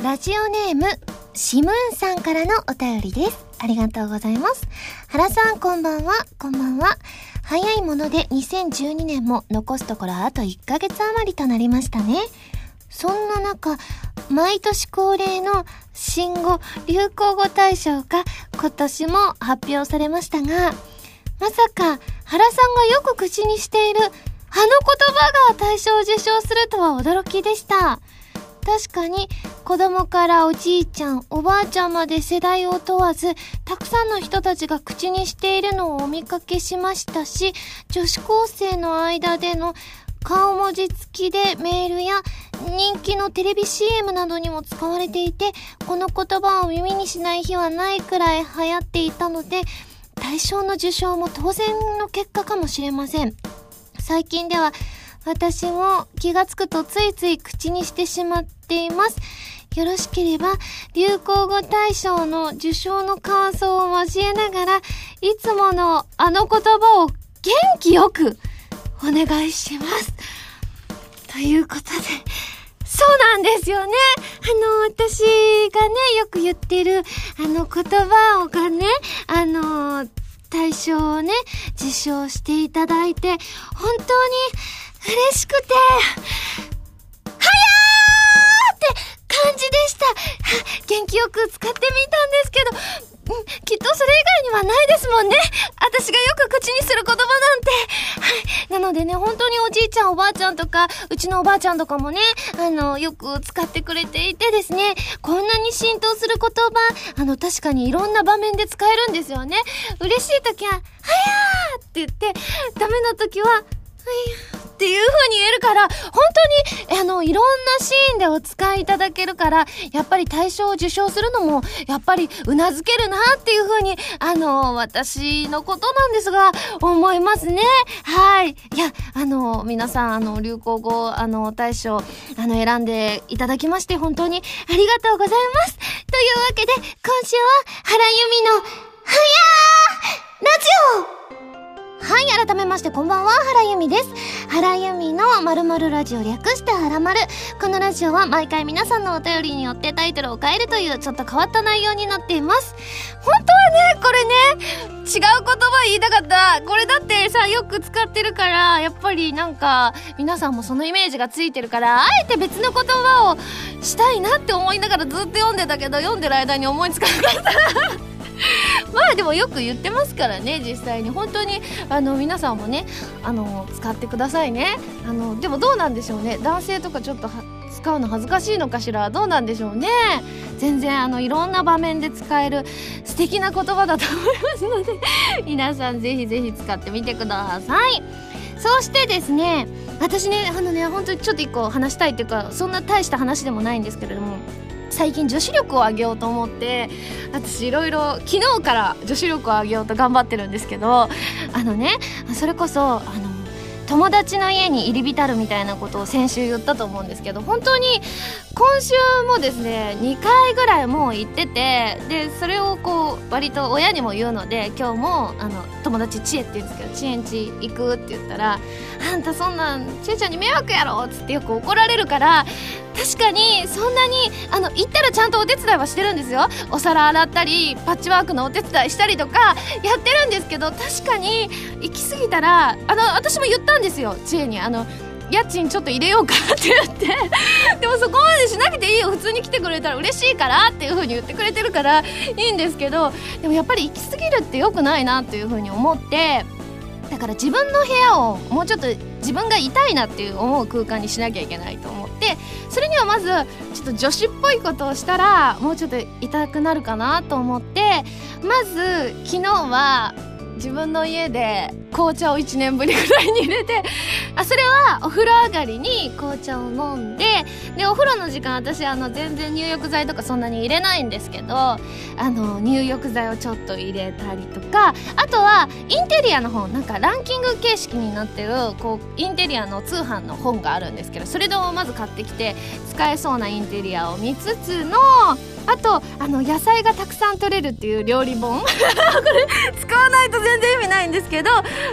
ラジオネーム、シムーンさんからのお便りです。ありがとうございます。原さん、こんばんは。こんばんは。早いもので2012年も残すところあと1ヶ月余りとなりましたね。そんな中、毎年恒例の新語・流行語大賞が今年も発表されましたが、まさか原さんがよく口にしているあの言葉が大賞を受賞するとは驚きでした。確かに子供からおじいちゃん、おばあちゃんまで世代を問わず、たくさんの人たちが口にしているのをお見かけしましたし、女子高生の間での顔文字付きでメールや人気のテレビ CM などにも使われていて、この言葉を耳にしない日はないくらい流行っていたので、大賞の受賞も当然の結果かもしれません。最近では私も気がつくとついつい口にしてしまっています。よろしければ、流行語大賞の受賞の感想を交えながら、いつものあの言葉を元気よくお願いします。ということで、そうなんですよね。あの、私がね、よく言ってる、あの言葉をがね、あの、大賞をね、受賞していただいて、本当に嬉しくて、はやーって感じでした。元気よく使ってみたんですけど、うん、きっとそれ以外にはないですもんね。私がよく口にする言葉なんて。はい。なのでね、本当におじいちゃんおばあちゃんとか、うちのおばあちゃんとかもね、あの、よく使ってくれていてですね、こんなに浸透する言葉、あの、確かにいろんな場面で使えるんですよね。嬉しい時は、はやーって言って、ダメな時は、はいっていう風に言えるから、本当に、あの、いろんなシーンでお使いいただけるから、やっぱり大賞を受賞するのも、やっぱり、うなずけるなっていう風に、あの、私のことなんですが、思いますね。はい。いや、あの、皆さん、あの、流行語、あの、大賞、あの、選んでいただきまして、本当にありがとうございます。というわけで、今週は、原由美の、はやーラジオはい、改めましてこんばんは、原由美です。原由美のまるまるラジオ略して原丸。このラジオは毎回皆さんのお便りによってタイトルを変えるというちょっと変わった内容になっています。本当はね、これね、違う言葉言いたかった。これだってさ、よく使ってるから、やっぱりなんか、皆さんもそのイメージがついてるから、あえて別の言葉をしたいなって思いながらずっと読んでたけど、読んでる間に思いつかなかった。まあでもよく言ってますからね実際に。本当にあの皆さんもねあの使ってくださいね。あのでもどうなんでしょうね。男性とかちょっと使うの恥ずかしいのかしら。どうなんでしょうね。全然あのいろんな場面で使える素敵な言葉だと思いますので 皆さんぜひぜひ使ってみてください。そしてですね私ねあのね本当にちょっと一個話したいっていうかそんな大した話でもないんですけれども最近女子力を上げようと思って私いろいろ昨日から女子力を上げようと頑張ってるんですけどあのねそれこそあの友達の家に入り浸るみたいなことを先週言ったと思うんですけど本当に今週もですね2回ぐらいもう行っててでそれをこう割と親にも言うので今日もあの友達ちえって言うんですけどちえんち行くって言ったらあんたそんなんちえちゃんに迷惑やろっつってよく怒られるから確かにそんなにあの行ったらちゃんとお手伝いはしてるんですよ。お皿洗ったりパッチワークのお手伝いしたりとかやってるんですけど確かに行き過ぎたらあの私も言ったんですよ知恵に。あの家賃ちょっと入れようかって言って。でもそこまでしなくていいよ。普通に来てくれたら嬉しいからっていう風に言ってくれてるからいいんですけど。でもやっぱり行き過ぎるって良くないなっていう風に思って。だから自分の部屋をもうちょっと自分が痛いなっていう思う空間にしなきゃいけないと思って。それにはまずちょっと女子っぽいことをしたらもうちょっと痛くなるかなと思って。まず昨日は自分の家で紅茶を1年ぶりぐらいに入れてあそれはお風呂上がりに紅茶を飲んででお風呂の時間私あの全然入浴剤とかそんなに入れないんですけどあの入浴剤をちょっと入れたりとかあとはインテリアの本なんかランキング形式になってるこうインテリアの通販の本があるんですけどそれでまず買ってきて使えそうなインテリアを見つつのあとあの野菜がたくさん取れるっていう料理本。これ使わないと全然意味ないんですけど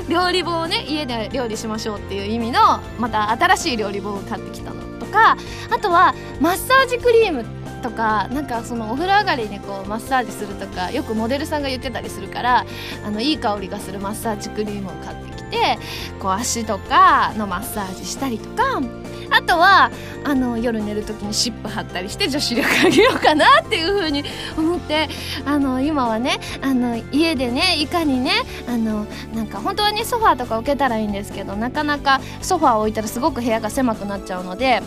料理本をね家で料理しましょうっていう意味のまた新しい料理本を買ってきたのとかあとはマッサージクリームとかなんかそのお風呂上がりにこうマッサージするとかよくモデルさんが言ってたりするからあのいい香りがするマッサージクリームを買ってきてこう足とかのマッサージしたりとかあとはあの夜寝る時にシップ貼ったりして女子力上げようかなっていうふうに思ってあの今はねあの家でねいかにねあのなんか本当はねソファーとか置けたらいいんですけどなかなかソファー置いたらすごく部屋が狭くなっちゃうので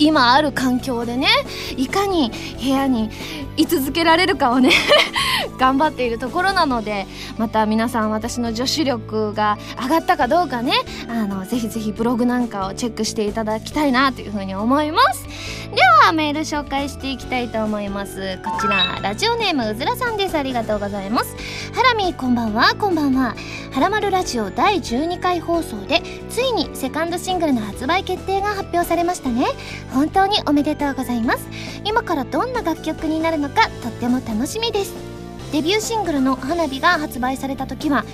今ある環境でねいかに部屋に居続けられるかをね 頑張っているところなのでまた皆さん私の女子力が上がったかどうかねあのぜひぜひブログなんかをチェックしていただきたいなというふうに思います。ではメール紹介していきたいと思います。こちらラジオネームうずらさんです。ありがとうございます。ハラミこんばんは。こんばんは。はらまるラジオ第12回放送でついにセカンドシングルの発売決定が発表されましたね。本当におめでとうございます。今からどんな楽曲になるのかとっても楽しみです。デビューシングルの「花火」が発売された時は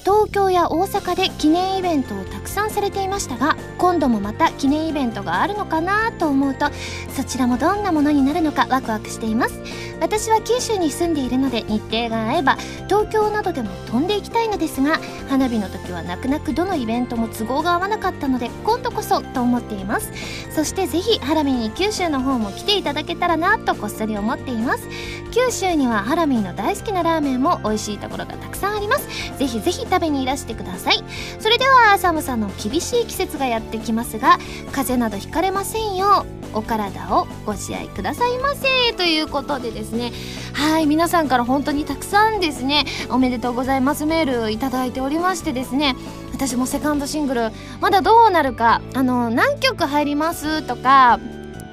東京や大阪で記念イベントをたくさんされていましたが今度もまた記念イベントがあるのかなと思うとそちらもどんなものになるのかワクワクしています。私は九州に住んでいるので日程が合えば東京などでも飛んでいきたいのですが花火の時は泣く泣くどのイベントも都合が合わなかったので今度こそと思っています。そしてぜひハラミに九州の方も来ていただけたらなとこっそり思っています。九州にはハラミーの大好きなラーメンも美味しいところがたくさんあります。ぜひぜひ食べにいらしてください。それでは寒さの厳しい季節がやってきますが風邪などひかれませんようお体をご自愛くださいませ。ということでですね。はい皆さんから本当にたくさんですねおめでとうございます。メールいただいておりましてですね。私もセカンドシングルまだどうなるかあの何曲入りますとか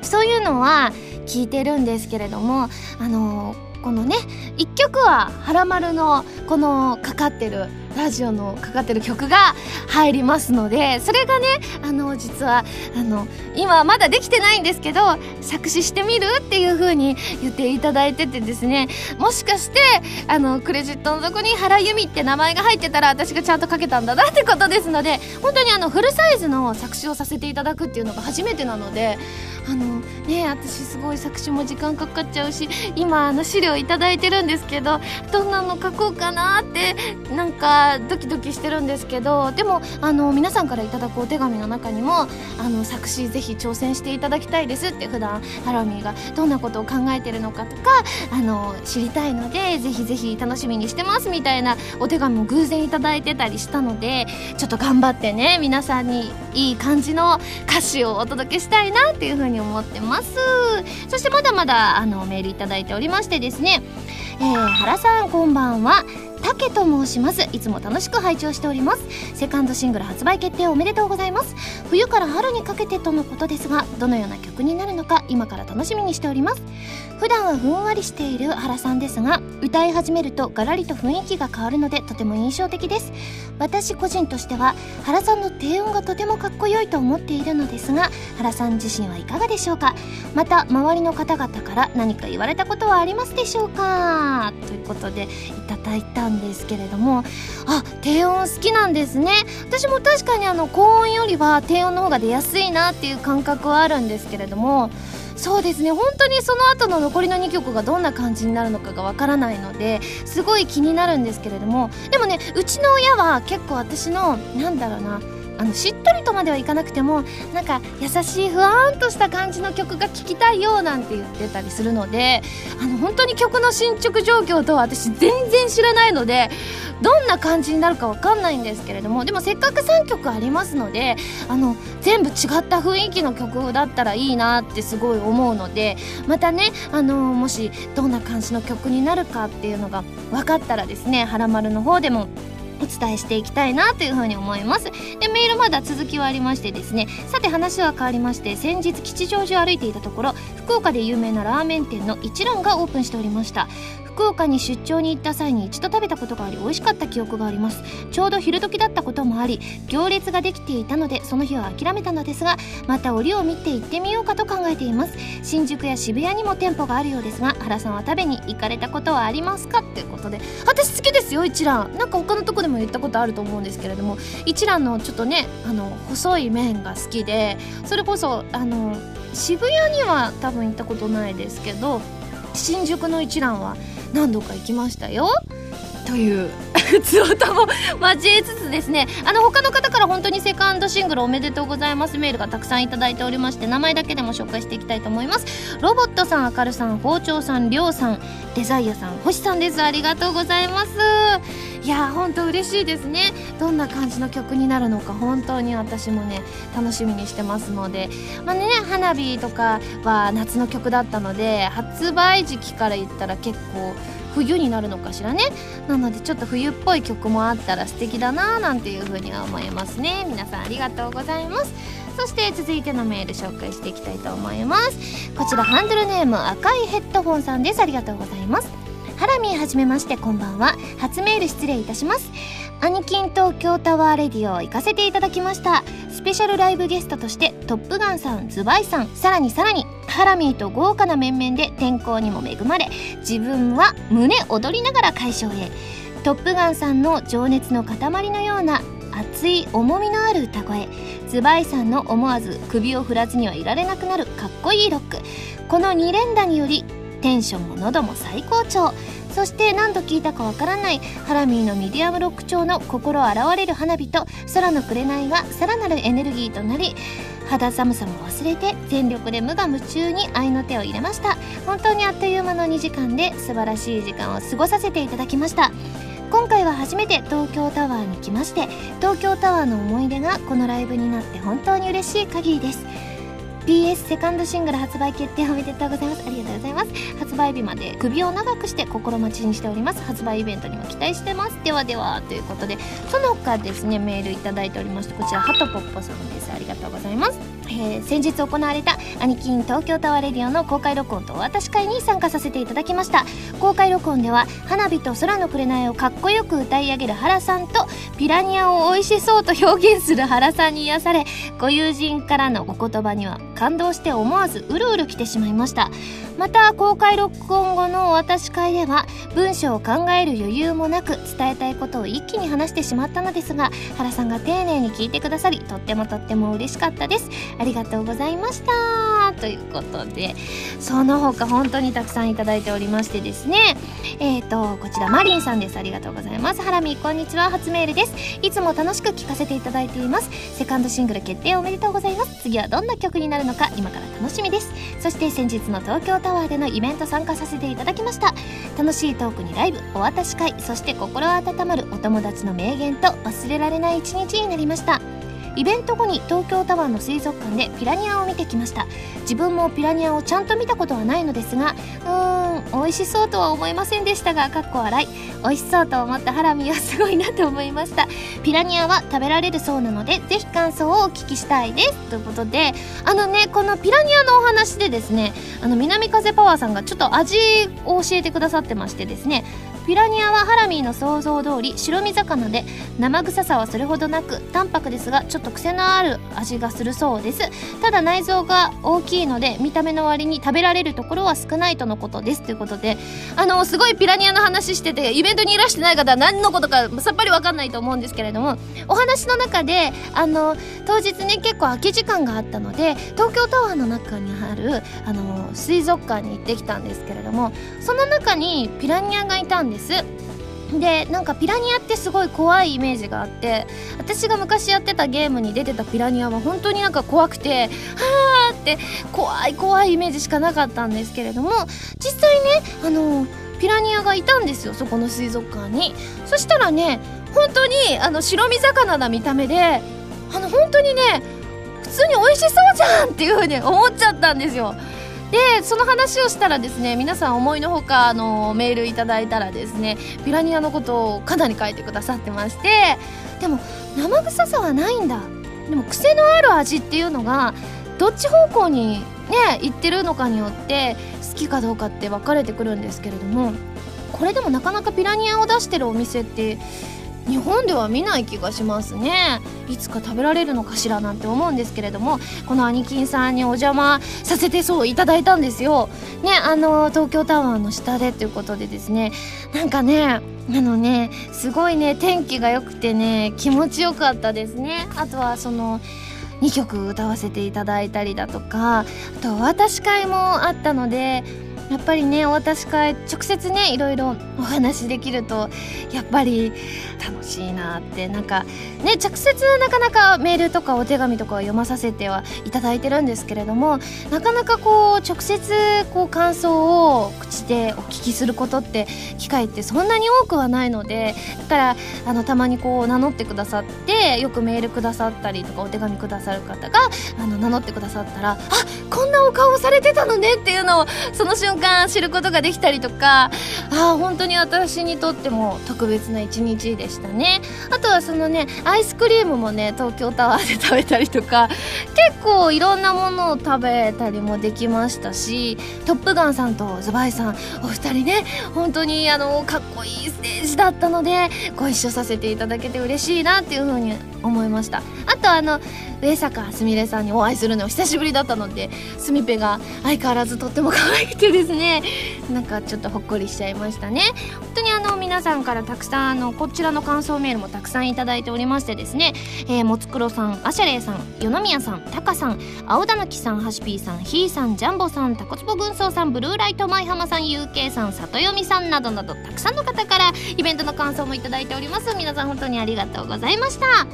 そういうのは聞いてるんですけれどもあのこのね1曲は「はらまる」のこのかかってるラジオのかかってる曲が入りますのでそれがねあの実はあの今まだできてないんですけど作詞してみるっていう風に言っていただいててですねもしかしてあのクレジットのとこに原由美って名前が入ってたら私がちゃんとかけたんだなってことですので本当にあのフルサイズの作詞をさせていただくっていうのが初めてなのであのね私すごい作詞も時間かかっちゃうし今あの資料頂いてるんですけどどんなの書こうかなってなんかドキドキしてるんですけどでもあの皆さんからいただくお手紙の中にもあの作詞ぜひ挑戦していただきたいですって普段ハラミーがどんなことを考えてるのかとかあの知りたいのでぜひぜひ楽しみにしてますみたいなお手紙も偶然頂いてたりしたのでちょっと頑張ってね皆さんにいい感じの歌詞をお届けしたいなっていうふうに思ってます。そしてまだまだあのメールいただいておりましてですねえー、原さんこんばんは。タケと申します。いつも楽しく拝聴しております。セカンドシングル発売決定おめでとうございます。冬から春にかけてとのことですがどのような曲になるのか今から楽しみにしております。普段はふんわりしている原さんですが歌い始めるとガラリと雰囲気が変わるのでとても印象的です。私個人としては原さんの低音がとてもかっこよいと思っているのですが原さん自身はいかがでしょうか？また周りの方々から何か言われたことはありますでしょうか？ということでいただいたんですけれどもあ低音好きなんですね。私も確かにあの高音よりは低音の方が出やすいなっていう感覚はあるんですけれどもそうですね。本当にその後の残りの2曲がどんな感じになるのかがわからないのですごい気になるんですけれどもでもねうちの親は結構私のなんだろうなあのしっとりとまではいかなくてもなんか優しいふわんとした感じの曲が聴きたいよなんて言ってたりするのであの本当に曲の進捗状況とは私全然知らないのでどんな感じになるかわかんないんですけれどもでもせっかく3曲ありますのであの全部違った雰囲気の曲だったらいいなってすごい思うのでまたねあのもしどんな感じの曲になるかっていうのが分かったらですね「はらまる」の方でもお伝えしていきたいなというふうに思います。でメールまだ続きはありましてですね。さて話は変わりまして先日吉祥寺を歩いていたところ福岡で有名なラーメン店の一蘭がオープンしておりました。福岡に出張に行った際に一度食べたことがあり美味しかった記憶があります。ちょうど昼時だったこともあり行列ができていたのでその日は諦めたのですがまた折を見て行ってみようかと考えています。新宿や渋谷にも店舗があるようですが原さんは食べに行かれたことはありますかっていうことで私好きですよ一蘭。なんか他のとこでも言ったことあると思うんですけれども一蘭のちょっとねあの細い麺が好きでそれこそあの渋谷には多分行ったことないですけど新宿の一蘭は何度か行きましたよ。という。普通歌も交えつつですねあの他の方から本当にセカンドシングルおめでとうございますメールがたくさんいただいておりまして名前だけでも紹介していきたいと思います。ロボットさんあかるさん包丁さんりょうさんデザイアさん星さんです。ありがとうございます。いやー本当嬉しいですね。どんな感じの曲になるのか本当に私もね楽しみにしてますので。まあね花火とかは夏の曲だったので発売時期から言ったら結構冬になるのかしらね。なのでちょっと冬っぽい曲もあったら素敵だななんていう風には思いますね。皆さんありがとうございます。そして続いてのメール紹介していきたいと思います。こちらハンドルネーム赤いヘッドホンさんです。ありがとうございます。ハラミーはじめましてこんばんは。初メール失礼いたします。アニキン東京タワーレディオ行かせていただきました。スペシャルライブゲストとしてトップガンさんズバイさんさらにさらにハラミーと豪華な面々で天候にも恵まれ自分は胸躍りながら会場へ。トップガンさんの情熱の塊のような熱い重みのある歌声。ズバイさんの思わず首を振らずにはいられなくなるかっこいいロック。この2連打によりテンションも喉も最高潮。そして何度聞いたかわからないハラミーのミディアムロック調の心洗われる花火と空の紅がさらなるエネルギーとなり肌寒さも忘れて全力で無我夢中に合いの手を入れました。本当にあっという間の2時間で素晴らしい時間を過ごさせていただきました。今回は初めて東京タワーに来まして東京タワーの思い出がこのライブになって本当に嬉しい限りです。PS セカンドシングル発売決定おめでとうございます。ありがとうございます。発売日まで首を長くして心待ちにしております。発売イベントにも期待してます。ではではということでその他ですねメールいただいておりましてこちらハトポッポさんです。ありがとうございます。えー、先日行われたアニキン東京タワーレディオの公開録音とお渡し会に参加させていただきました。公開録音では花火と空の紅をかっこよく歌い上げる原さんとピラニアを美味しそうと表現する原さんに癒されご友人からのお言葉には感動して思わずうるうる来てしまいました。また公開録音後のお渡し会では文章を考える余裕もなく伝えたいことを一気に話してしまったのですが原さんが丁寧に聞いてくださりとってもとっても嬉しかったです。ありがとうございました。ということでその他本当にたくさんいただいておりましてですね。えーとこちらマリンさんです。ありがとうございます。ハラミこんにちは。初メールです。いつも楽しく聞かせていただいています。セカンドシングル決定おめでとうございます。次はどんな曲になるのか今から楽しみです。そして先日の東京タワーでのイベント参加させていただきました。楽しいトークにライブお渡し会そして心温まるお友達の名言と忘れられない一日になりました。イベント後に東京タワーの水族館でピラニアを見てきました。自分もピラニアをちゃんと見たことはないのですがうーん美味しそうとは思いませんでしたがかっこ笑い。美味しそうと思ったハラミはすごいなと思いました。ピラニアは食べられるそうなのでぜひ感想をお聞きしたいです。ということであのねこのピラニアのお話でですねあの南風パワーさんがちょっと味を教えてくださってましてですねピラニアはハラミーの想像通り白身魚で生臭さはそれほどなく淡白ですがちょっと癖のある味がするそうです。ただ内臓が大きいので見た目の割に食べられるところは少ないとのことです。ということであのすごいピラニアの話しててイベントにいらしてない方は何のことかさっぱりわかんないと思うんですけれどもお話の中であの当日ね結構空き時間があったので東京タワーの中にあるあの水族館に行ってきたんですけれどもその中にピラニアがいたんですです。でなんかピラニアってすごい怖いイメージがあって私が昔やってたゲームに出てたピラニアは本当になんか怖くてはーって怖い怖いイメージしかなかったんですけれども実際ねあのピラニアがいたんですよそこの水族館に。そしたらね本当にあの白身魚な見た目であの本当にね普通に美味しそうじゃんっていう風に思っちゃったんですよ。でその話をしたらですね皆さん思いのほかあのメールいただいたらですねピラニアのことをかなり書いてくださってましてでも生臭さはないんだ。でも癖のある味っていうのがどっち方向にね行ってるのかによって好きかどうかって分かれてくるんですけれどもこれでもなかなかピラニアを出してるお店って日本では見ない気がしますね。いつか食べられるのかしらなんて思うんですけれどもこの兄貴さんにお邪魔させてそういただいたんですよ。ねあの東京タワーの下でということでですね。なんかねあのねすごいね天気が良くてね気持ちよかったですね。あとはその2曲歌わせていただいたりだとかあとお渡し会もあったのでやっぱりねお渡し会直接ねいろいろお話できるとやっぱり楽しいなって。なんかね直接なかなかメールとかお手紙とかを読まさせてはいただいてるんですけれどもなかなかこう直接こう感想を口でお聞きすることって機会ってそんなに多くはないのでだからあのたまにこう名乗ってくださってよくメールくださったりとかお手紙くださる方があの名乗ってくださったらあこんんなお顔されてたのねっていうのをその瞬間知ることができたりとかあ本当に私にとっても特別な一日でしたね。あとはそのねアイスクリームもね東京タワーで食べたりとか結構いろんなものを食べたりもできましたし「トップガン」さんとズバイさんお二人ね本当にあのかっこいいステージだったのでご一緒させていただけて嬉しいなっていうふうに思いました。あとあの上坂すみれさんにお会いするの久しぶりだったのですみぺが相変わらずとっても可愛くてですねなんかちょっとほっこりしちゃいましたね。本当にあの皆さんからたくさんあのこちらの感想メールもたくさんいただいておりましてですね、えー、もつくろさんあしゃれいさん与宮さんたかさん青田ぬきさんはしぴーさんひーさんジャンボさんたこつぼ軍曹さんブルーライト舞浜さんゆうけいさん里読みさんなどなどたくさんの方からイベントの感想もいただいております。皆さん本当にありがとうございました。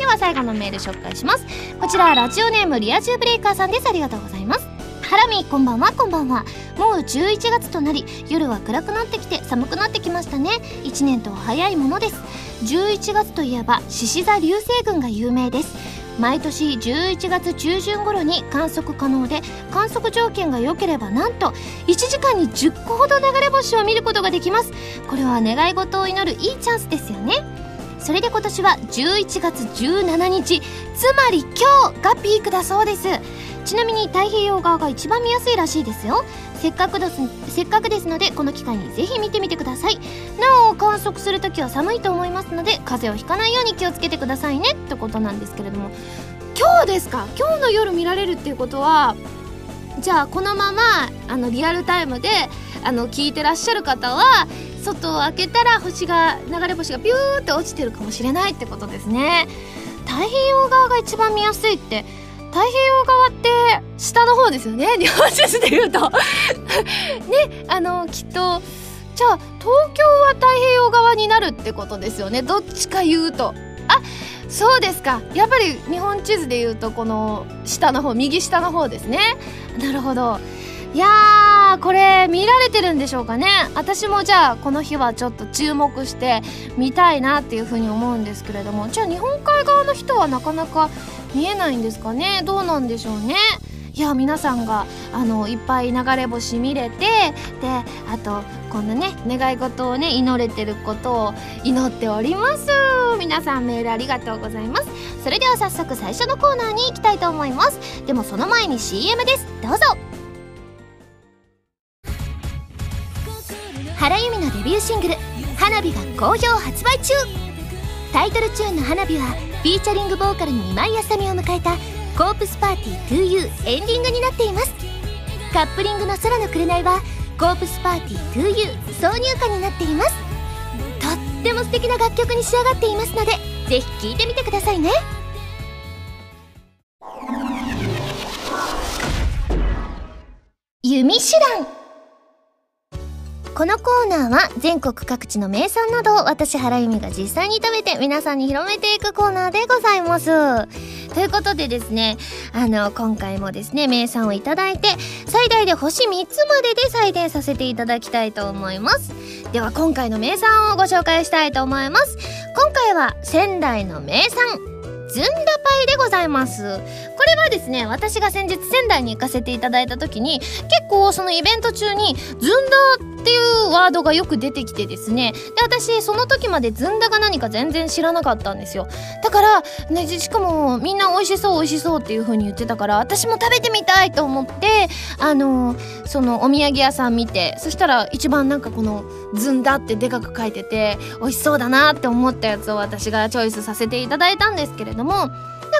では最後のメール紹介します。こちらラジオネームリア充ブレイカーさんです。ありがとうございます。ハラミこんばんはこんばんは。もう11月となり夜は暗くなってきて寒くなってきましたね。1年と早いものです。11月といえば獅子座流星群が有名です。毎年11月中旬頃に観測可能で観測条件が良ければなんと1時間に10個ほど流れ星を見ることができます。これは願い事を祈るいいチャンスですよね。それで今年は11月17日つまり今日がピークだそうです。ちなみに太平洋側が一番見やすいらしいですよ。せっかくですせっかくですのでこの機会にぜひ見てみてください。なお観測する時は寒いと思いますので風邪をひかないように気をつけてくださいね。ってことなんですけれども。今日ですか？今日の夜見られるっていうことはじゃあこのままあのリアルタイムであの聞いてらっしゃる方は外を開けたら星が流れ星がビューって落ちてるかもしれないってことですね。太平洋側が一番見やすいって。太平洋側って下の方ですよね？日本地図で言うと。ねあのきっとじゃあ東京は太平洋側になるってことですよね？どっちか言うと。あそうですか。やっぱり日本地図で言うとこの下の方右下の方ですね。なるほど。いやーこれ見られてるんでしょうかね。私もじゃあこの日はちょっと注目して見たいなっていうふうに思うんですけれども。じゃあ日本海側の人はなかなか見えないんですかね。どうなんでしょうね。いや皆さんがあのいっぱい流れ星見れてであとこんなね願い事をね祈れてることを祈っております。皆さんメールありがとうございます。それでは早速最初のコーナーに行きたいと思います。でもその前に CM です。どうぞ。ビューシングル「花火」が好評発売中。タイトルチューンの「花火」はフィーチャリングボーカルに今井あさみを迎えた「コープスパーティー 2U」エンディングになっています。カップリングの「空の紅」は「コープスパーティー 2U」挿入歌になっています。とっても素敵な楽曲に仕上がっていますのでぜひ聴いてみてくださいね。弓手段。このコーナーは全国各地の名産などを私原由美が実際に食べて皆さんに広めていくコーナーでございます。ということでですね、あの、今回もですね、名産をいただいて、最大で星3つまでで採点させていただきたいと思います。では今回の名産をご紹介したいと思います。今回は仙台の名産、ずんだパイでございます。これはですね、私が先日仙台に行かせていただいた時に、結構そのイベント中に、ずんだっていうワードがよく出てきてですね。で、私、その時までずんだが何か全然知らなかったんですよ。だから、ね、しかもみんな美味しそう美味しそうっていう風に言ってたから、私も食べてみたいと思って、あのー、そのお土産屋さん見て、そしたら一番なんかこの、ずんだってでかく書いてて、美味しそうだなって思ったやつを私がチョイスさせていただいたんですけれども、なん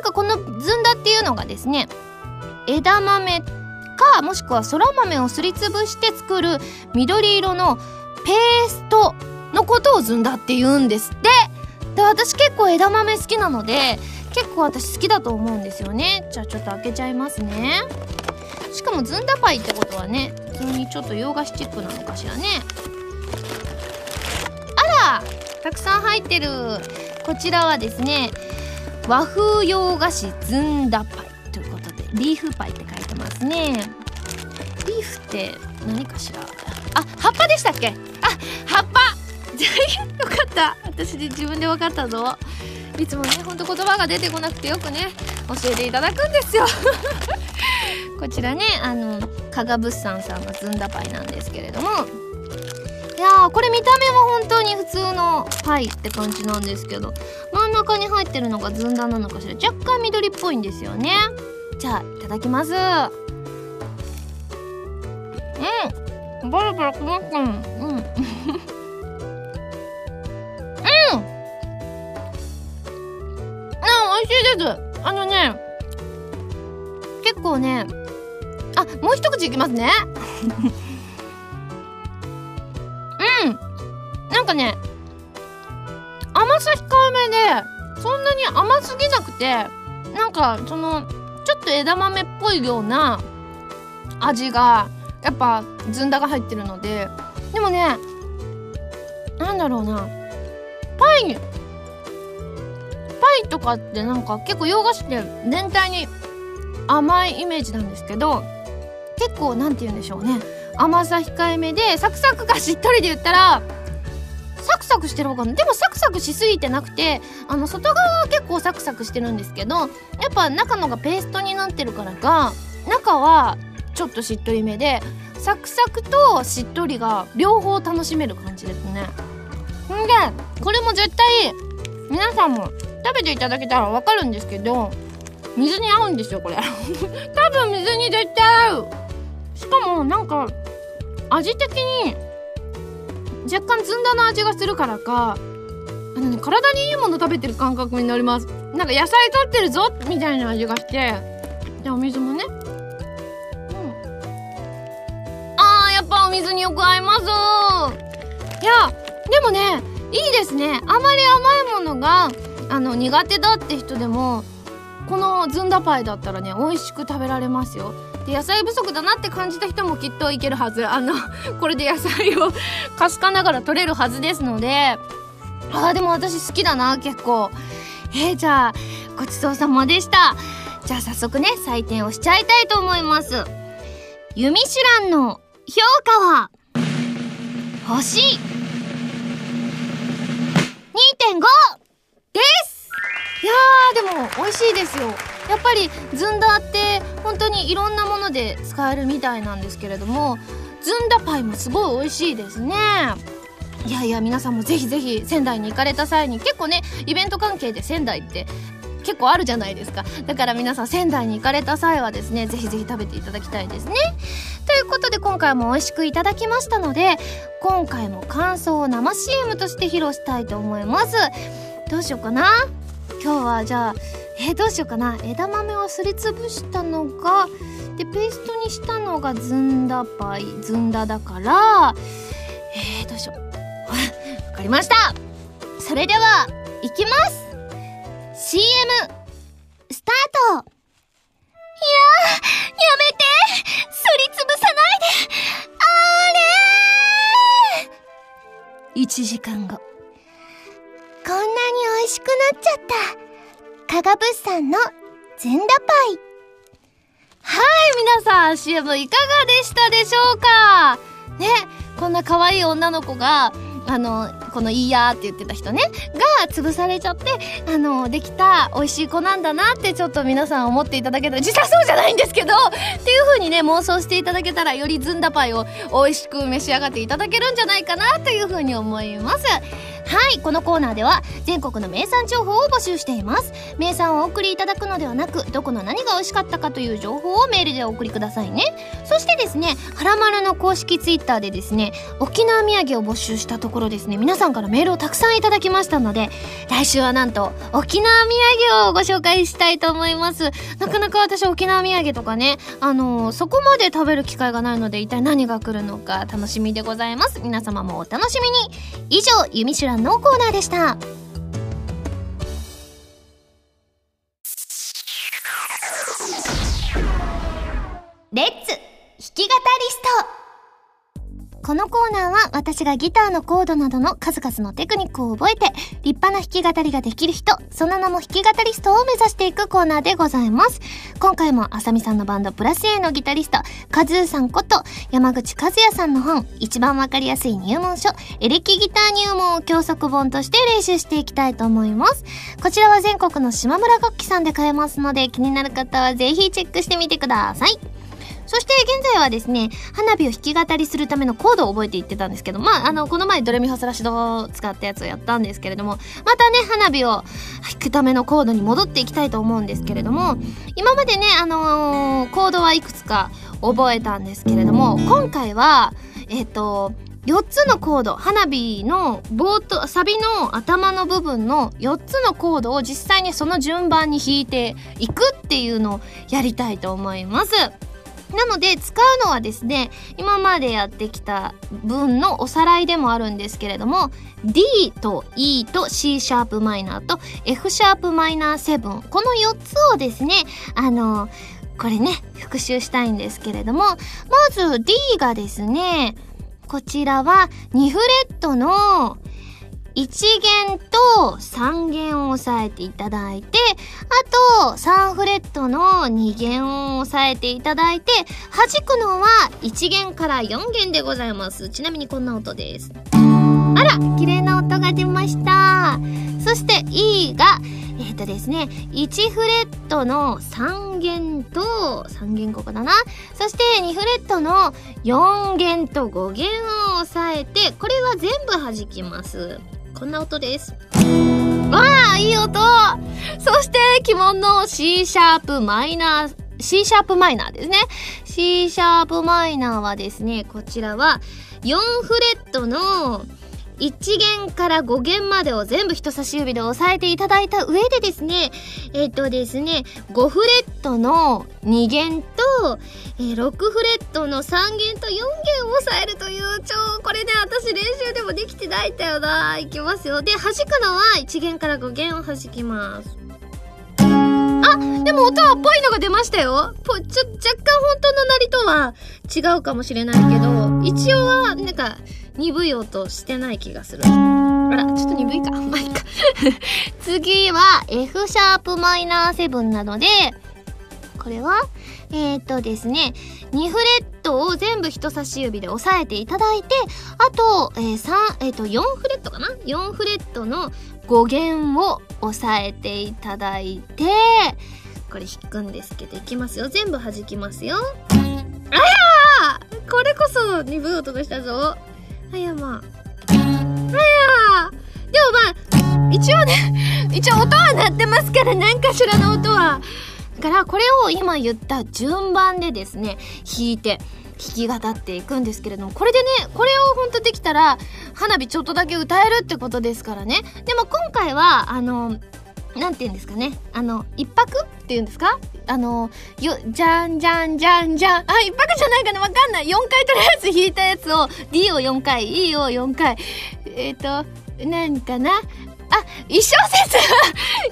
かこのずんだっていうのがですね、枝豆かもしくはそら豆をすりつぶして作る緑色のペーストのことをずんだって言うんですって。で私結構枝豆好きなので結構私好きだと思うんですよね。じゃあちょっと開けちゃいますね。しかもずんだパイってことはね普通にちょっと洋菓子チックなのかしらね。あらたくさん入ってる。こちらはですね和風洋菓子ずんだパイ。リーフパイって書いてますね。リーフって何かしら？あ葉っぱでしたっけ？あ葉っぱ！よかった。私で自分で分かったぞ。いつもねほんと言葉が出てこなくてよくね教えていただくんですよ。こちらねあの加賀物産さんのずんだパイなんですけれども。いやーこれ見た目も本当に普通のパイって感じなんですけど真ん中に入ってるのがずんだなのかしら。若干緑っぽいんですよね。じゃあいただきます。うん。バラバラくまったうん。うん。あ美味しいです。あのね結構ねあもう一口いきますね。うん。なんかね甘さ控えめでそんなに甘すぎなくてなんかそのちょっと枝豆っぽいような味がやっぱずんだが入ってるのででもねなんだろうなパイパイとかってなんか結構洋菓子って全体に甘いイメージなんですけど結構なんて言うんでしょうね。甘さ控えめでサクサクかしっとりで言ったらサクサクしてる方がでもサクサクしすぎてなくてあの外側は結構サクサクしてるんですけどやっぱ中のがペーストになってるからか中はちょっとしっとりめでサクサクとしっとりが両方楽しめる感じですね。んでこれも絶対皆さんも食べていただけたら分かるんですけど水に合うんですよこれ。多分水に絶対合う。しかもなんか味的に若干ずんだの味がするからか。あのね体にいいもの食べてる感覚になります。なんか野菜取ってるぞみたいな味がして。でお水もね。うん。あーやっぱお水によく合います。いやでもねいいですね。あまり甘いものがあの苦手だって人でもこのずんだパイだったらね美味しく食べられますよ。で野菜不足だなって感じた人もきっといけるはず。あの これで野菜を かすかながら取れるはずですので。あーでも私好きだな結構。えー、じゃあごちそうさまでした。じゃあ早速ね採点をしちゃいたいと思います。ユミシュランの評価は星2.5です。いやーでも美味しいですよ。やっぱりずんだって本当にいろんなもので使えるみたいなんですけれどもずんだパイもすごい美味しいですね。いやいや皆さんもぜひぜひ仙台に行かれた際に結構ねイベント関係で仙台って結構あるじゃないですか。だから皆さん仙台に行かれた際はですねぜひぜひ食べていただきたいですね。ということで今回も美味しくいただきましたので今回も感想を生 CM として披露したいと思います。どうしようかな。今日はじゃあえー、どうしようかな。枝豆をすりつぶしたのがでペーストにしたのがずんだパイずんだだからえー、どうしよう。わかりました。それでは行きます。CM スタート。いやーやめて。すりつぶさないで。あれー !1 時間後。こんなに美味しくなっちゃった。加賀物産のずんだパイはい皆さん CM いかがでしたでしょうか？ねこんな可愛い女の子があのこの「いいや」って言ってた人ねが潰されちゃってあのできた美味しい子なんだなってちょっと皆さん思っていただけた。ら実際そうじゃないんですけどっていう風にね妄想していただけたらよりずんだパイを美味しく召し上がっていただけるんじゃないかなという風に思います。はいこのコーナーでは全国の名産情報を募集しています。名産をお送りいただくのではなくどこの何が美味しかったかという情報をメールでお送りくださいね。そしてですねはらまるの公式ツイッターでですね沖縄土産を募集したところですね皆さんからメールをたくさんいただきましたので来週はなんと沖縄土産をご紹介したいと思います。なかなか私沖縄土産とかねあのーそこまで食べる機会がないので一体何が来るのか楽しみでございます。皆様もお楽しみに。以上「ゆみしゅらのコーナーでした。レッツ弾き語リスト。このコーナーは私がギターのコードなどの数々のテクニックを覚えて立派な弾き語りができる人、その名も弾き語りストを目指していくコーナーでございます。今回もあさみさんのバンドプラス A のギタリスト、カズーさんこと山口和也さんの本、一番わかりやすい入門書、エレキギター入門を教則本として練習していきたいと思います。こちらは全国の島村楽器さんで買えますので気になる方はぜひチェックしてみてください。そして現在はですね、花火を弾き語りするためのコードを覚えていってたんですけど、まあ、あの、この前ドレミファソラシドを使ったやつをやったんですけれども、またね、花火を弾くためのコードに戻っていきたいと思うんですけれども、今までね、あのー、コードはいくつか覚えたんですけれども、今回は、えっ、と、4つのコード花火の冒頭サビの頭の部分の4つのコードを実際にその順番に弾いていくっていうのをやりたいと思います。なので使うのはですね今までやってきた分のおさらいでもあるんですけれども D と E と C シャープマイナーと F シャープマイナー7この4つをですねあのこれね復習したいんですけれどもまず D がですねこちらは2フレットの1弦と3弦を押さえていただいて、あと3フレットの2弦を押さえていただいて、弾くのは1弦から4弦でございます。ちなみにこんな音です。あら綺麗な音が出ました。そして E が、えっ、ー、とですね、1フレットの3弦と、3弦ここだな。そして2フレットの4弦と5弦を押さえて、これは全部弾きます。こんな音です。わあ、いい音そして、鬼門の C シャープマイナー、C シャープマイナーですね。C シャープマイナーはですね、こちらは4フレットの1弦から5弦までを全部人差し指で押さえていただいた上でですね、えっ、とですね、5フレットの2弦と、えー、6フレットの3弦と4弦を押さえるという超、これね、私練習でもできてないんだよな。いきますよ。で、弾くのは1弦から5弦を弾きます。あでも音はっぽいのが出ましたよぽちょ若干本当の鳴りとは違うかもしれないけど一応はなんか鈍い音してない気がする。あら、ちょっと鈍いか。まあいいか。次は F シャープマイナー7なので、これは、えっ、とですね、2フレットを全部人差し指で押さえていただいて、あと、えー、3、えっ、と、4フレットかな ?4 フレットの5弦を押さえていただいて、これ弾くんですけど、いきますよ。全部弾きますよ。あやーこれこそ鈍い音がしたぞ。あやまあやでもまあ一応ね一応音は鳴ってますから何かしらの音はだからこれを今言った順番でですね弾いてき語っていくんですけれどもこれでねこれを本当できたら花火ちょっとだけ歌えるってことですからね。でも今回はあのなんて言うんですかね。あの一泊っていうんですか？あのよじゃんじゃんじゃんじゃん。あ一泊じゃないかな。わかんない。4回とりあえず弾いたやつを D を4回 E を4回。えっ、ー、と何かな？あ、一小節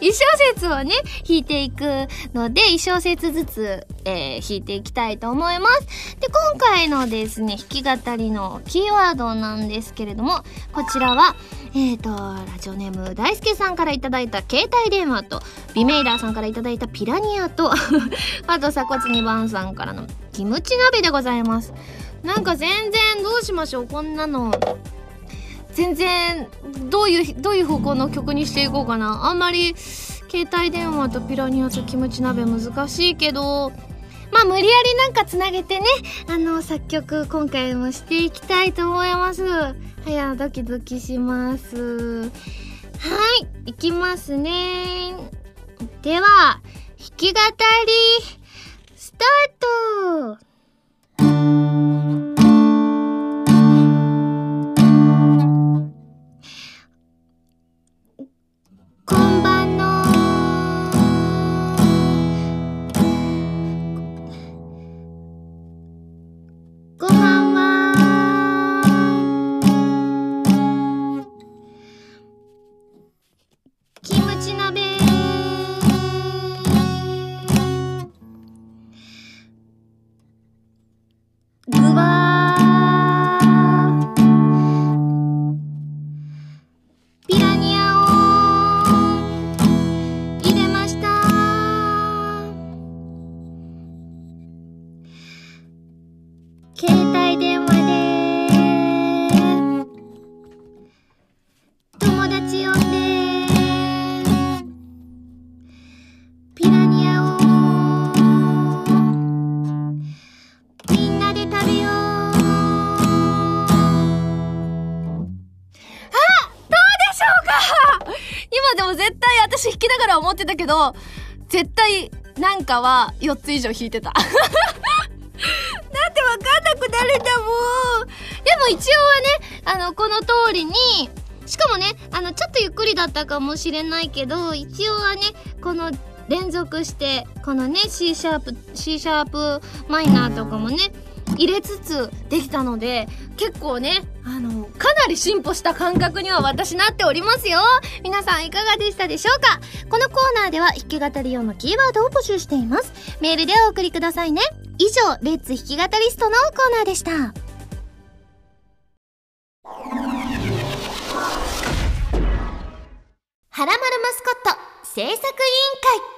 一小節をね、弾いていくので、一小節ずつ、えー、弾いていきたいと思います。で、今回のですね、弾き語りのキーワードなんですけれども、こちらは、えっ、ー、と、ラジオネーム大輔さんからいただいた携帯電話と、ビメイラーさんからいただいたピラニアと、あと鎖骨2番さんからのキムチ鍋でございます。なんか全然どうしましょうこんなの全然どういうどういう方向の曲にしていこうかな。あんまり携帯電話とピラニアとキムチ鍋難しいけどまあ無理やりなんかつなげてねあの作曲今回もしていきたいと思います。はやドキドキします。はいいきますね。では弾き語り。ってたけど、絶対なんかは4つ以上弾いてた。だってわかんなくなるんだもん。でも一応はね、あの、この通りに、しかもね、あの、ちょっとゆっくりだったかもしれないけど、一応はね、この連続して、このね、C シャープ、C シャープマイナーとかもね、入れつつできたので、結構ね、あの、かなり進歩した感覚には私なっておりますよ。皆さんいかがでしたでしょうか？このコーナーでは弾き語り用のキーワードを募集しています。メールでお送りくださいね。以上、レッツ弾き語りストのコーナーでした。はらまるマスコット制作委員会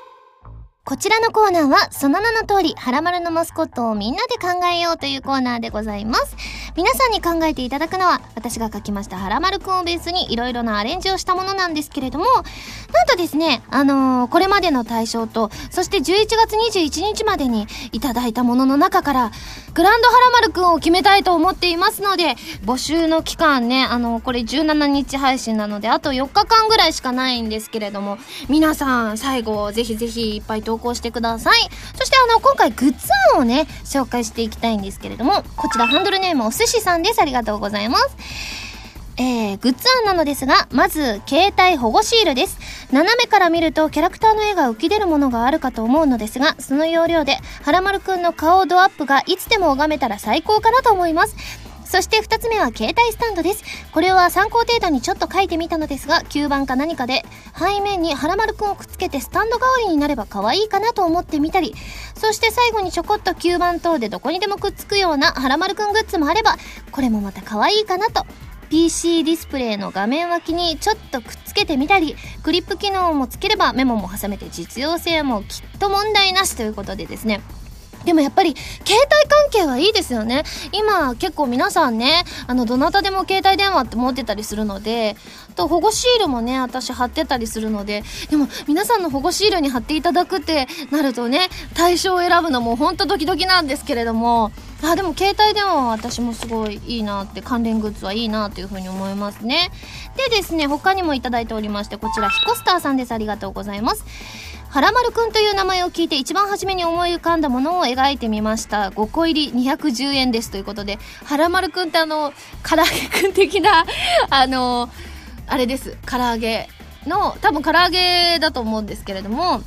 こちらのコーナーは、その名の通り、ハラマルのマスコットをみんなで考えようというコーナーでございます。皆さんに考えていただくのは、私が書きましたハラマルくんをベースにいろいろなアレンジをしたものなんですけれども、なんとですね、あのー、これまでの対象と、そして11月21日までにいただいたものの中から、グランドハラマルくんを決めたいと思っていますので、募集の期間ね、あのー、これ17日配信なので、あと4日間ぐらいしかないんですけれども、皆さん、最後、ぜひぜひいっぱい投稿してください。そしてあの、今回グッズ案をね、紹介していきたいんですけれども、こちらハンドルネームお寿司さんです。ありがとうございます。えー、グッズ案なのですが、まず、携帯保護シールです。斜めから見るとキャラクターの絵が浮き出るものがあるかと思うのですが、その要領で、はらまるくんの顔ドアップがいつでも拝めたら最高かなと思います。そして2つ目は携帯スタンドです。これは参考程度にちょっと書いてみたのですが、吸盤か何かで背面にはらまるくんをくっつけてスタンド代わりになれば可愛いかなと思ってみたり、そして最後にちょこっと吸盤等でどこにでもくっつくようなはらまるくんグッズもあれば、これもまた可愛いかなと PC ディスプレイの画面脇にちょっとくっつけてみたり、クリップ機能もつければメモも挟めて実用性もきっと問題なしということでですね。でもやっぱり携帯関係はいいですよね。今結構皆さんね、あのどなたでも携帯電話って持ってたりするのであ、と保護シールもね、私貼ってたりするので、でも皆さんの保護シールに貼っていただくってなるとね、対象を選ぶのもほんとドキドキなんですけれども、あでも携帯電話は私もすごいいいなって関連グッズはいいなっていうふうに思いますね。でですね他にもいただいておりましてこちらヒコスターさんです。ありがとうございます。はらまるくんという名前を聞いて一番初めに思い浮かんだものを描いてみました。5個入り210円ですということで、はらまるくんってあの、唐揚げくん的な、あの、あれです。唐揚げの、多分唐揚げだと思うんですけれども、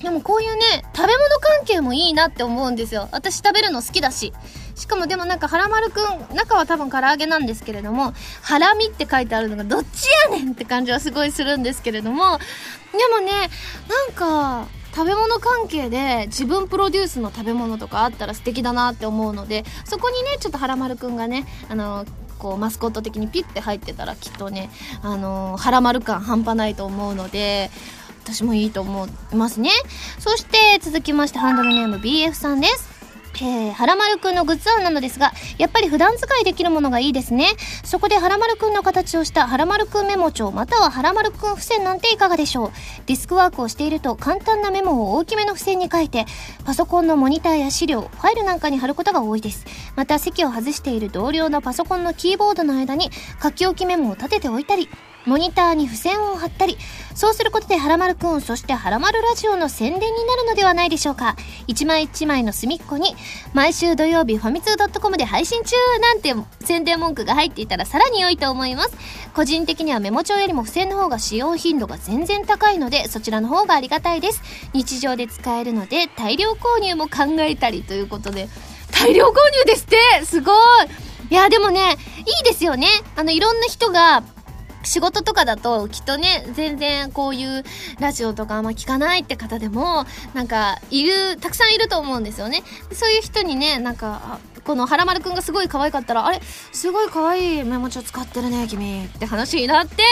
でもこういうね、食べ物関係もいいなって思うんですよ。私食べるの好きだし。しかもでもなんか、はらまるくん、中は多分唐揚げなんですけれども、ハラミって書いてあるのがどっちやねんって感じはすごいするんですけれども、でもねなんか食べ物関係で自分プロデュースの食べ物とかあったら素敵だなって思うのでそこにねちょっとはらまるくんがねあのこうマスコット的にピッて入ってたらきっとねあのはらまる感半端ないと思うので私もいいと思いますね。そして続きましてハンドルネーム BF さんです。えー、はらまるくんのグッズ案なのですが、やっぱり普段使いできるものがいいですね。そこではらまるくんの形をしたはらまるくんメモ帳またははらまるくん付箋なんていかがでしょうディスクワークをしていると簡単なメモを大きめの付箋に書いて、パソコンのモニターや資料、ファイルなんかに貼ることが多いです。また席を外している同僚のパソコンのキーボードの間に書き置きメモを立てておいたり、モニターに付箋を貼ったり、そうすることではらまるくん、そしてはらまるラジオの宣伝になるのではないでしょうか。一枚一枚の隅っこに、毎週土曜日ファミツー .com で配信中なんて宣伝文句が入っていたらさらに良いと思います。個人的にはメモ帳よりも付箋の方が使用頻度が全然高いので、そちらの方がありがたいです。日常で使えるので、大量購入も考えたりということで、大量購入ですってすごいいや、でもね、いいですよね。あの、いろんな人が、仕事とかだときっとね全然こういうラジオとかあんま聞かないって方でもなんかいるたくさんいると思うんですよね。そういう人にねなんかこのはらまるくんがすごい可愛かったらあれすごい可愛いメモ帳使ってるね君って話になって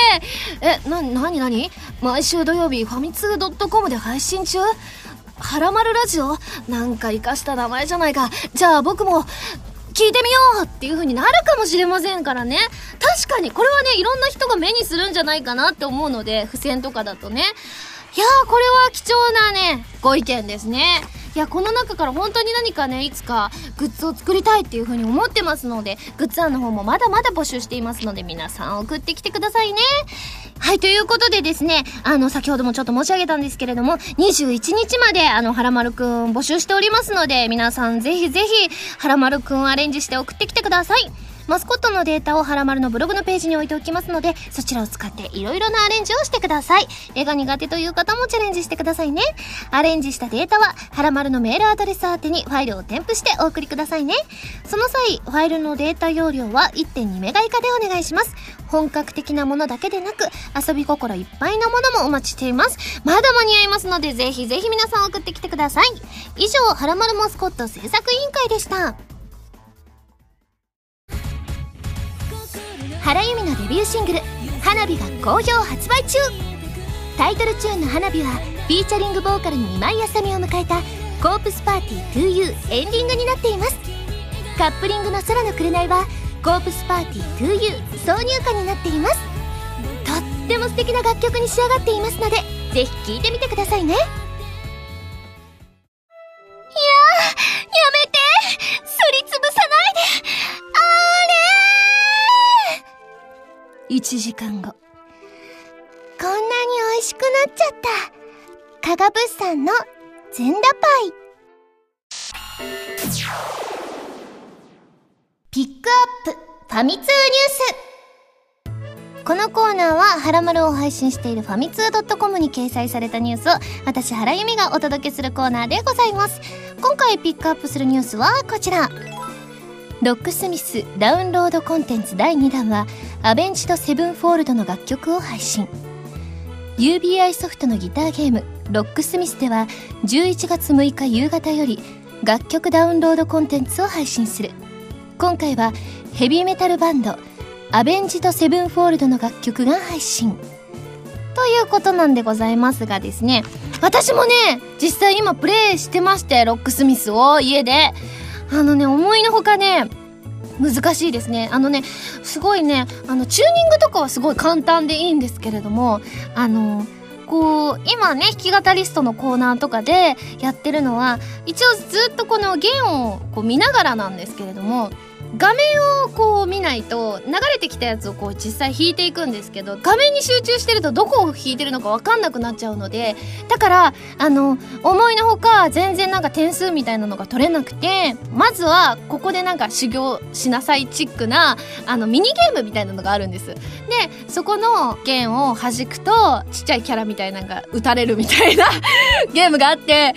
えな何何？毎週土曜日ファミツー .com で配信中？はらまるラジオ？なんか活かした名前じゃないか。じゃあ僕も聞いてみようっていう風になるかもしれませんからね。確かに、これはね、いろんな人が目にするんじゃないかなって思うので、付箋とかだとね。いやー、これは貴重なね、ご意見ですね。いやこの中から本当に何かねいつかグッズを作りたいっていう風に思ってますのでグッズ案の方もまだまだ募集していますので皆さん送ってきてくださいねはいということでですねあの先ほどもちょっと申し上げたんですけれども21日まであのはらまるくん募集しておりますので皆さんぜひぜひはらまるくんアレンジして送ってきてくださいマスコットのデータをはらまるのブログのページに置いておきますので、そちらを使っていろいろなアレンジをしてください。絵が苦手という方もチャレンジしてくださいね。アレンジしたデータは、はらまるのメールアドレス宛てにファイルを添付してお送りくださいね。その際、ファイルのデータ容量は1.2メガ以下でお願いします。本格的なものだけでなく、遊び心いっぱいのものもお待ちしています。まだ間に合いますので、ぜひぜひ皆さん送ってきてください。以上、はらまるマスコット制作委員会でした。原由美のデビューシングル「花火」が好評発売中。タイトルチューンの「花火」はフィーチャリングボーカルに今井あさみを迎えた「コープスパーティー 2U」エンディングになっています。カップリングの「空の紅」は「コープスパーティー 2U」挿入歌になっています。とっても素敵な楽曲に仕上がっていますのでぜひ聴いてみてくださいね。1時間後。こんなに美味しくなっちゃった。加賀物産の全裸パイ。ピックアップファミ通ニュースこのコーナーは、ハラマルを配信しているファミツー .com に掲載されたニュースを、私、原由美がお届けするコーナーでございます。今回ピックアップするニュースはこちら。ロックスミスダウンロードコンテンツ第2弾はアベンジドセブンフォールドの楽曲を配信。UBI ソフトのギターゲームロックスミスでは11月6日夕方より楽曲ダウンロードコンテンツを配信する。今回はヘビーメタルバンドアベンジドセブンフォールドの楽曲が配信。ということなんでございますがですね私もね実際今プレイしてましてロックスミスを家で。あのね思いのほかね難しいですね。あのねすごいねあのチューニングとかはすごい簡単でいいんですけれどもあのこう今ね弾き語りストのコーナーとかでやってるのは一応ずっとこの弦をこう見ながらなんですけれども画面をこう見ないと流れてきたやつをこう実際弾いていくんですけど画面に集中してるとどこを弾いてるのか分かんなくなっちゃうのでだからあの思いのほか全然なんか点数みたいなのが取れなくてまずはここでなんか修行しなさいチックなあのミニゲームみたいなのがあるんです。でそこの弦を弾くとちっちゃいキャラみたいなのが撃たれるみたいな ゲームがあってあれを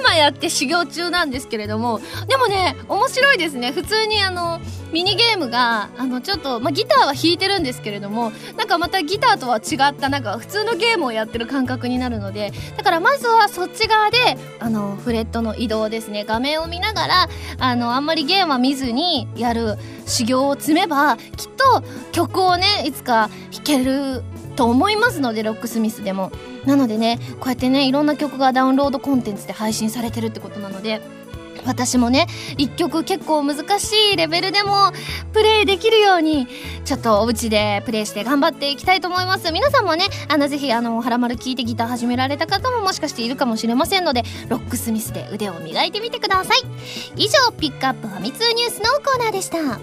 今やって修行中なんですけれどもでもね面白いですね。普通ににあのミニゲームがあのちょっと、まあ、ギターは弾いてるんですけれどもなんかまたギターとは違ったなんか普通のゲームをやってる感覚になるのでだからまずはそっち側であのフレットの移動ですね。画面を見ながらあのあんまりゲームは見ずにやる修行を積めばきっと曲をねいつか弾けると思いますのでロックスミスでも。なのでねこうやってねいろんな曲がダウンロードコンテンツで配信されてるってことなので私もね一曲結構難しいレベルでもプレイできるようにちょっとお家でプレイして頑張っていきたいと思います。皆さんもねあのぜひあのハラマル聞いてギター始められた方ももしかしているかもしれませんのでロックスミスで腕を磨いてみてください。以上ピックアップファミ通ニュースのコーナーでした。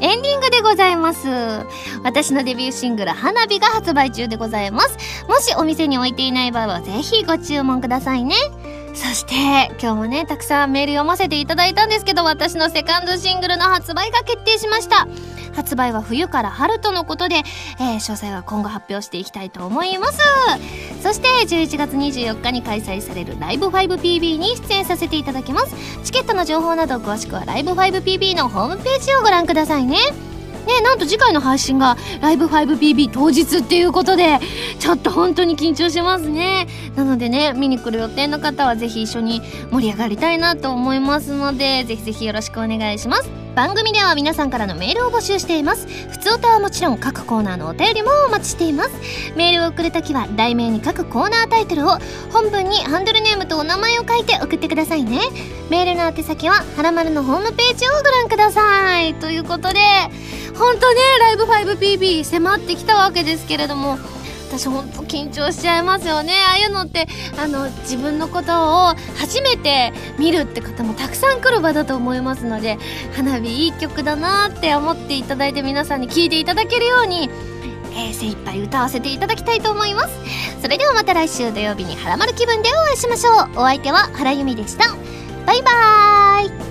エンディングでございます。私のデビューシングル、花火が発売中でございます。もしお店に置いていない場合は、ぜひご注文くださいね。そして、今日もね、たくさんメール読ませていただいたんですけど、私のセカンドシングルの発売が決定しました。発売は冬から春とのことで、えー、詳細は今後発表していきたいと思います。そして11月24日に開催されるライブ 5PB に出演させていただきます。チケットの情報など詳しくはライブ 5PB のホームページをご覧くださいね。ね、なんと次回の配信がライブ 5PB 当日っていうことで、ちょっと本当に緊張しますね。なのでね、見に来る予定の方は是非一緒に盛り上がりたいなと思いますので、是非是非よろしくお願いします。番組では皆さんからのメールを募集しています。普通歌はもちろん各コーナーのお便りもお待ちしています。メールを送るときは題名に各コーナータイトルを本文にハンドルネームとお名前を書いて送ってくださいね。メールの宛先ははらまるのホームページをご覧ください。ということで本当ねライブ 5PB 迫ってきたわけですけれども私ほんと緊張しちゃいますよね。ああいうのってあの自分のことを初めて見るって方もたくさん来る場だと思いますので花火いい曲だなって思っていただいて皆さんに聴いていただけるように、えー、精一杯歌わせていただきたいと思います。それではまた来週土曜日にハラマル気分でお会いしましょう。お相手は原由美でした。バイバーイ。